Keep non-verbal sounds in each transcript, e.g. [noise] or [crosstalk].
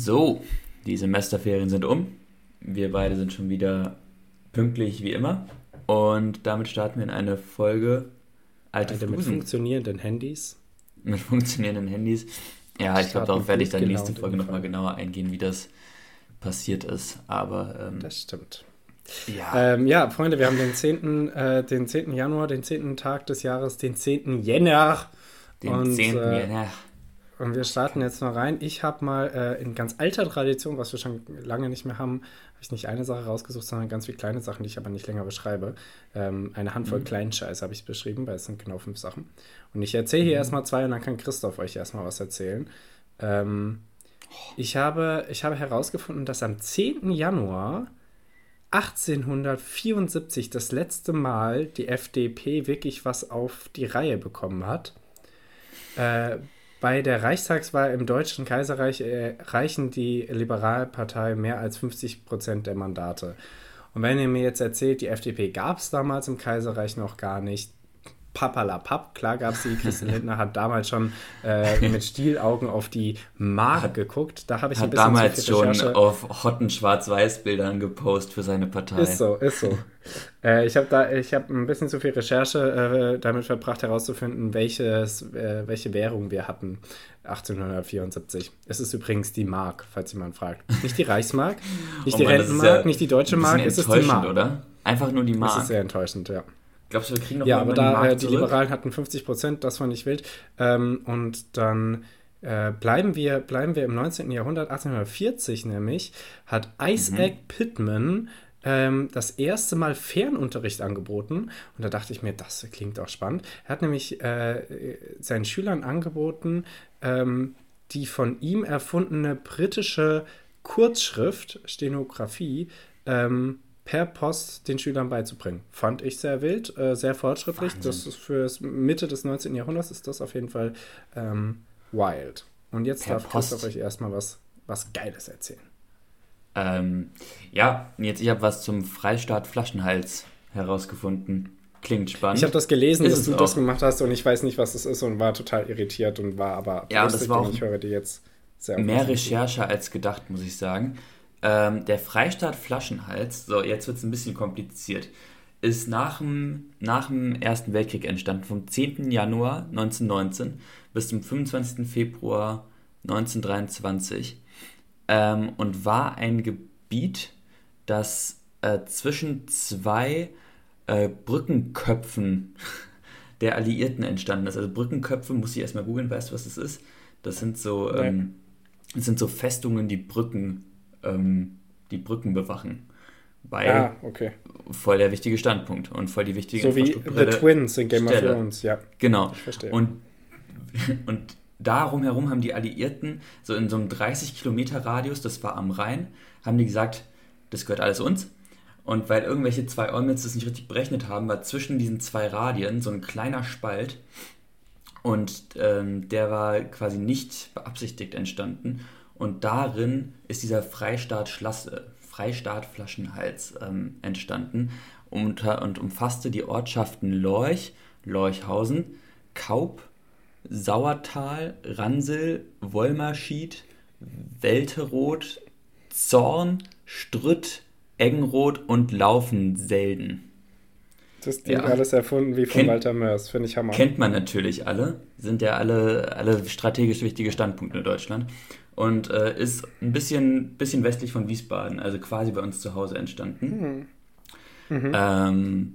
So, die Semesterferien sind um. Wir beide sind schon wieder pünktlich wie immer. Und damit starten wir in eine Folge Alte Alter, Mit funktionierenden Handys. Mit funktionierenden Handys. Ja, ich glaube, darauf werde ich dann nächste Folge nochmal genauer eingehen, wie das passiert ist. Aber. Ähm, das stimmt. Ja. Ähm, ja, Freunde, wir haben den 10., äh, den 10. Januar, den 10. Tag des Jahres, den 10. Jänner. Den und, 10. Äh, Jänner. Und wir starten jetzt mal rein. Ich habe mal äh, in ganz alter Tradition, was wir schon lange nicht mehr haben, habe ich nicht eine Sache rausgesucht, sondern ganz viele kleine Sachen, die ich aber nicht länger beschreibe. Ähm, eine Handvoll mhm. kleinen Scheiß habe ich beschrieben, weil es sind genau fünf Sachen. Und ich erzähle hier mhm. erstmal zwei und dann kann Christoph euch erstmal was erzählen. Ähm, ich, habe, ich habe herausgefunden, dass am 10. Januar 1874 das letzte Mal die FDP wirklich was auf die Reihe bekommen hat. Äh, bei der Reichstagswahl im Deutschen Kaiserreich erreichen die Liberalpartei mehr als 50 Prozent der Mandate. Und wenn ihr mir jetzt erzählt, die FDP gab es damals im Kaiserreich noch gar nicht, Papalapap. Klar gab es die. Christian Lindner hat damals schon äh, mit Stielaugen auf die Mark geguckt. Da habe ich hat ein bisschen damals schon auf hotten Schwarz-Weiß-Bildern gepostet für seine Partei. Ist so, ist so. äh, ich habe da, ich habe ein bisschen zu viel Recherche äh, damit verbracht herauszufinden, welches, äh, welche Währung wir hatten 1874. Es ist übrigens die Mark, falls jemand fragt. Nicht die Reichsmark, nicht oh die Rentenmark, ja nicht die deutsche Mark, es ist die Mark. oder? Einfach nur die Mark. Das ist sehr enttäuschend, ja. Glaubst du, wir kriegen noch Ja, aber da äh, die Liberalen hatten 50 Prozent, das fand ich wild. Ähm, und dann äh, bleiben, wir, bleiben wir im 19. Jahrhundert, 1840 nämlich, hat Isaac mhm. Pittman ähm, das erste Mal Fernunterricht angeboten. Und da dachte ich mir, das klingt auch spannend. Er hat nämlich äh, seinen Schülern angeboten, ähm, die von ihm erfundene britische Kurzschrift, Stenografie, ähm, per Post den Schülern beizubringen. Fand ich sehr wild, äh, sehr fortschrittlich. Wahnsinn. Das ist für Mitte des 19. Jahrhunderts ist das auf jeden Fall ähm, wild. Und jetzt per darf Post. Christoph euch erstmal was, was Geiles erzählen. Ähm, ja, jetzt ich habe was zum Freistaat Flaschenhals herausgefunden. Klingt spannend. Ich habe das gelesen, ist dass du auch. das gemacht hast und ich weiß nicht, was das ist und war total irritiert und war aber ja, das war auch ich höre dir jetzt sehr mehr Recherche als gedacht, muss ich sagen. Ähm, der Freistaat Flaschenhals, so jetzt wird es ein bisschen kompliziert, ist nach dem, nach dem Ersten Weltkrieg entstanden, vom 10. Januar 1919 bis zum 25. Februar 1923 ähm, und war ein Gebiet, das äh, zwischen zwei äh, Brückenköpfen [laughs] der Alliierten entstanden ist. Also Brückenköpfe, muss ich erstmal googeln, weißt du, was das ist? Das sind so, ähm, das sind so Festungen, die Brücken ähm, die Brücken bewachen. Weil ah, okay. voll der wichtige Standpunkt und voll die wichtige So wie The Twins in Game Stelle. of Thrones, ja. Genau. Ich verstehe. Und, [laughs] und darum herum haben die Alliierten, so in so einem 30 Kilometer Radius, das war am Rhein, haben die gesagt, das gehört alles uns. Und weil irgendwelche zwei Olmets das nicht richtig berechnet haben, war zwischen diesen zwei Radien so ein kleiner Spalt. Und ähm, der war quasi nicht beabsichtigt entstanden. Und darin ist dieser Freistaat, Schlasse, Freistaat Flaschenhals ähm, entstanden und, und umfasste die Ortschaften Lorch, Lorchhausen, Kaup, Sauertal, Ransel, Wollmerschied, Welteroth, Zorn, Strütt, Eggenroth und Laufenselden. Das ist ja. alles erfunden wie von kennt, Walter Mörs, finde ich Hammer. Kennt man natürlich alle, sind ja alle, alle strategisch wichtige Standpunkte in Deutschland und äh, ist ein bisschen, bisschen westlich von Wiesbaden, also quasi bei uns zu Hause entstanden. Mhm. Mhm. Ähm,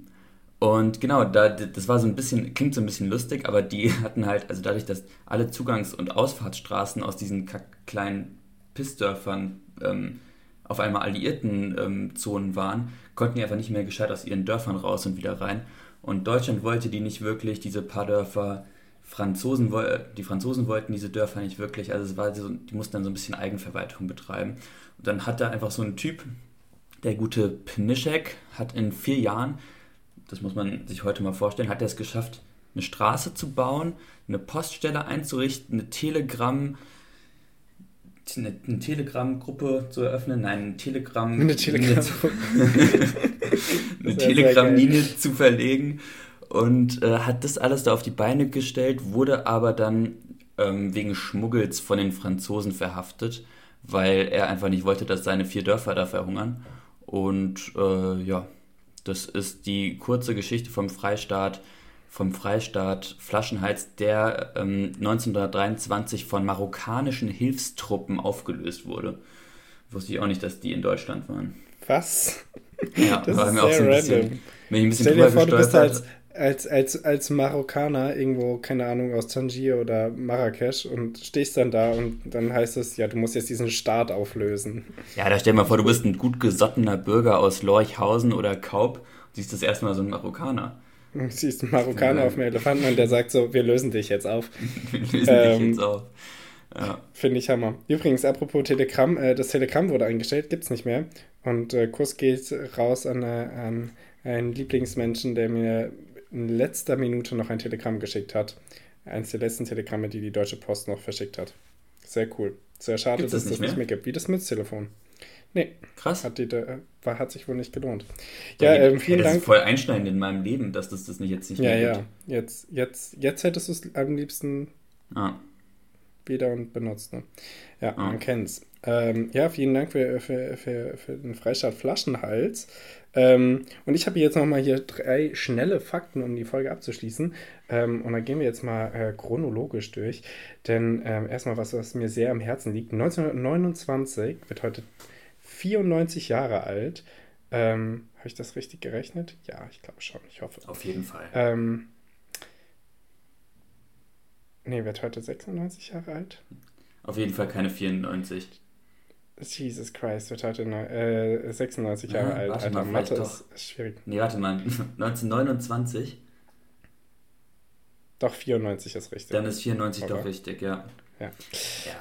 und genau, da, das war so ein bisschen, klingt so ein bisschen lustig, aber die [laughs] hatten halt, also dadurch, dass alle Zugangs- und Ausfahrtsstraßen aus diesen kleinen Pissdörfern ähm, auf einmal alliierten ähm, Zonen waren, konnten die einfach nicht mehr gescheit aus ihren Dörfern raus und wieder rein. Und Deutschland wollte die nicht wirklich, diese paar Dörfer Franzosen, die Franzosen wollten diese Dörfer nicht wirklich, also es war so, die mussten dann so ein bisschen Eigenverwaltung betreiben. Und dann hat da einfach so ein Typ, der gute Pnischek, hat in vier Jahren, das muss man sich heute mal vorstellen, hat er es geschafft, eine Straße zu bauen, eine Poststelle einzurichten, eine Telegram, eine, eine Telegram-Gruppe zu eröffnen, nein, eine Telegram, eine [laughs] Telegram-Linie zu verlegen und äh, hat das alles da auf die Beine gestellt, wurde aber dann ähm, wegen Schmuggels von den Franzosen verhaftet, weil er einfach nicht wollte, dass seine vier Dörfer da verhungern. Und äh, ja, das ist die kurze Geschichte vom Freistaat, vom Freistaat Flaschenhals, der ähm, 1923 von marokkanischen Hilfstruppen aufgelöst wurde. Wusste ich auch nicht, dass die in Deutschland waren. Was? Ja, Das war mir auch so ein bisschen, random. bin ich ein bisschen Stell dir drüber vor, du bist gestolpert. als, als, als, als Marokkaner irgendwo, keine Ahnung, aus Tangier oder Marrakesch und stehst dann da und dann heißt es, ja, du musst jetzt diesen Staat auflösen. Ja, da stell dir mal vor, du bist ein gut gesottener Bürger aus Lorchhausen oder Kaup und siehst das erste Mal so einen Marokkaner. Und siehst einen Marokkaner Ja. auf dem Elefanten und der sagt so, wir lösen dich jetzt auf. [laughs] Wir lösen dich Ähm, jetzt auf. Ja. Finde ich Hammer. Übrigens, apropos Telegramm, äh, das Telegramm wurde eingestellt, gibt's nicht mehr. Und äh, Kuss geht raus an, äh, an einen Lieblingsmenschen, der mir in letzter Minute noch ein Telegramm geschickt hat. Eines der letzten Telegramme, die die Deutsche Post noch verschickt hat. Sehr cool. Sehr schade, Gibt's dass das es das nicht mehr gibt. Wie das Münztelefon. Nee, Krass. hat, die, äh, war, hat sich wohl nicht gelohnt. Ja, ähm, vielen das Dank. ist voll einschneidend in meinem Leben, dass das das nicht jetzt nicht Ja, mehr ja. gibt. Jetzt, jetzt, jetzt hättest du es am liebsten Ah, wieder und benutzt. Ne? Ja, Ah. man kennt's. Ähm, ja, vielen Dank für, für, für, für den Freistaat Flaschenhals. Ähm, und ich habe jetzt nochmal hier drei schnelle Fakten, um die Folge abzuschließen. Ähm, und dann gehen wir jetzt mal äh, chronologisch durch. Denn ähm, erstmal was, was mir sehr am Herzen liegt. 1929 wird heute 94 Jahre alt. Ähm, habe ich das richtig gerechnet? Ja, ich glaube schon. Ich hoffe. auf jeden Fall. Ähm, nee, wird heute 96 Jahre alt? Auf jeden Fall keine 94. Jesus Christ, wird heute äh, 96 Jahre Ah, alt. warte Alter, mal, Mathe ist, ist schwierig. Nee, warte mal. [laughs] 1929, Doch, 94 ist richtig. dann ist 94 Oder? doch richtig, ja. Ja.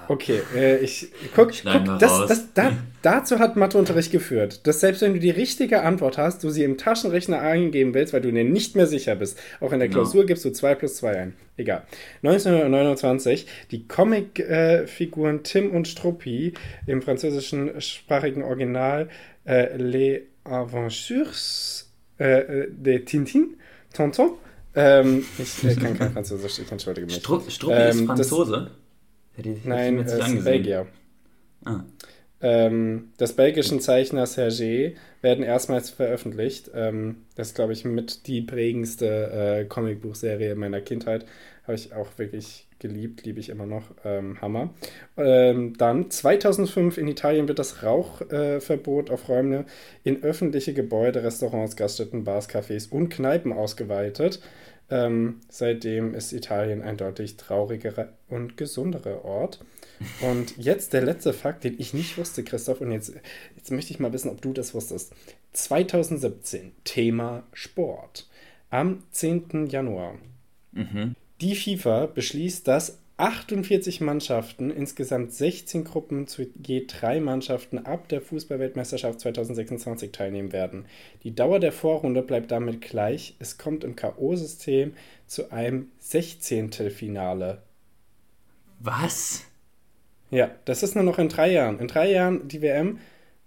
Okay, äh, ich guck, Schneiden guck das, das, da, dazu hat Matheunterricht geführt, dass selbst wenn du die richtige Antwort hast, du sie im Taschenrechner eingeben willst, weil du dir nicht mehr sicher bist. Auch in der Genau. Klausur gibst du 2 plus 2 ein. Egal. 1929, die Comicfiguren Tim und Struppi im französischen sprachigen Original äh, Les Aventures äh, äh, de Tintin, Tonton. Ähm, ich äh, kann kein [laughs] Französisch, ich entschuldige mich. Stru Struppi Ähm, ist das- Franzose? Ich- hätte Nein, ist angesehen. Belgier. Ah, Ähm, des belgischen Zeichners Hergé werden erstmals veröffentlicht. Ähm, das ist, glaube ich, mit die prägendste äh, Comicbuchserie meiner Kindheit. Habe ich auch wirklich geliebt, liebe ich immer noch. Ähm, Hammer. Ähm, dann 2005 in Italien wird das Rauchverbot äh, auf Räume in öffentliche Gebäude, Restaurants, Gaststätten, Bars, Cafés und Kneipen ausgeweitet. Ähm, seitdem ist Italien ein deutlich traurigerer und gesunderer Ort. Und jetzt der letzte Fakt, den ich nicht wusste, Christoph, und jetzt, jetzt möchte ich mal wissen, ob du das wusstest. 2017, Thema Sport. Am 10. Januar. mhm. Die FIFA beschließt, dass 48 Mannschaften, insgesamt 16 Gruppen zu je drei Mannschaften ab der Fußballweltmeisterschaft 2026 teilnehmen werden. Die Dauer der Vorrunde bleibt damit gleich. Es kommt im K.O.-System zu einem 16. Finale. Was? Ja, das ist nur noch in drei Jahren. In drei Jahren die WM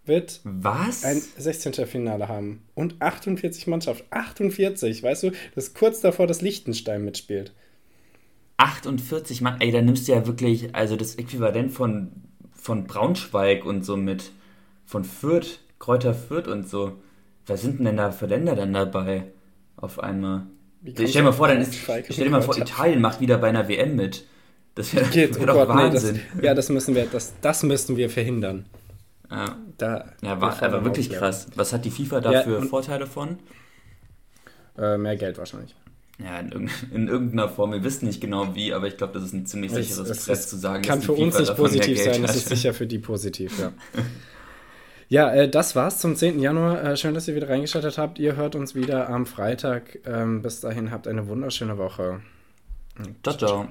wird Was? ein 16. Finale haben. Und 48 Mannschaften. 48, weißt du? Das ist kurz davor, dass Liechtenstein mitspielt. 48 Mann, ey, da nimmst du ja wirklich, also das Äquivalent von, von Braunschweig und so mit, von Fürth, Kräuter Fürth und so. Was sind denn da für Länder dann dabei auf einmal? Ich stell dir mal vor, dann ist, stell dir mal vor? Italien macht wieder bei einer WM mit. Das wäre [laughs] wär oh doch Gott, nee, das, Wahnsinn. ja, das müssen wir, das, das müssen wir verhindern. ja, Da, ja war aber wirklich krass. Was hat die FIFA dafür Ja, und- Vorteile von? Äh, mehr Geld wahrscheinlich. Ja, in, irgend- [laughs] in irgendeiner Form. Wir wissen nicht genau wie, aber ich glaube, das ist ein ziemlich Es, sicheres es, es zu sagen. kann für uns nicht positiv sein, es ist [laughs] sicher für die positiv, ja. Ja, äh, das war's zum 10. Januar. Äh, schön, dass ihr wieder reingeschaltet habt. Ihr hört uns wieder am Freitag. Ähm, bis dahin habt eine wunderschöne Woche. Ciao, ciao.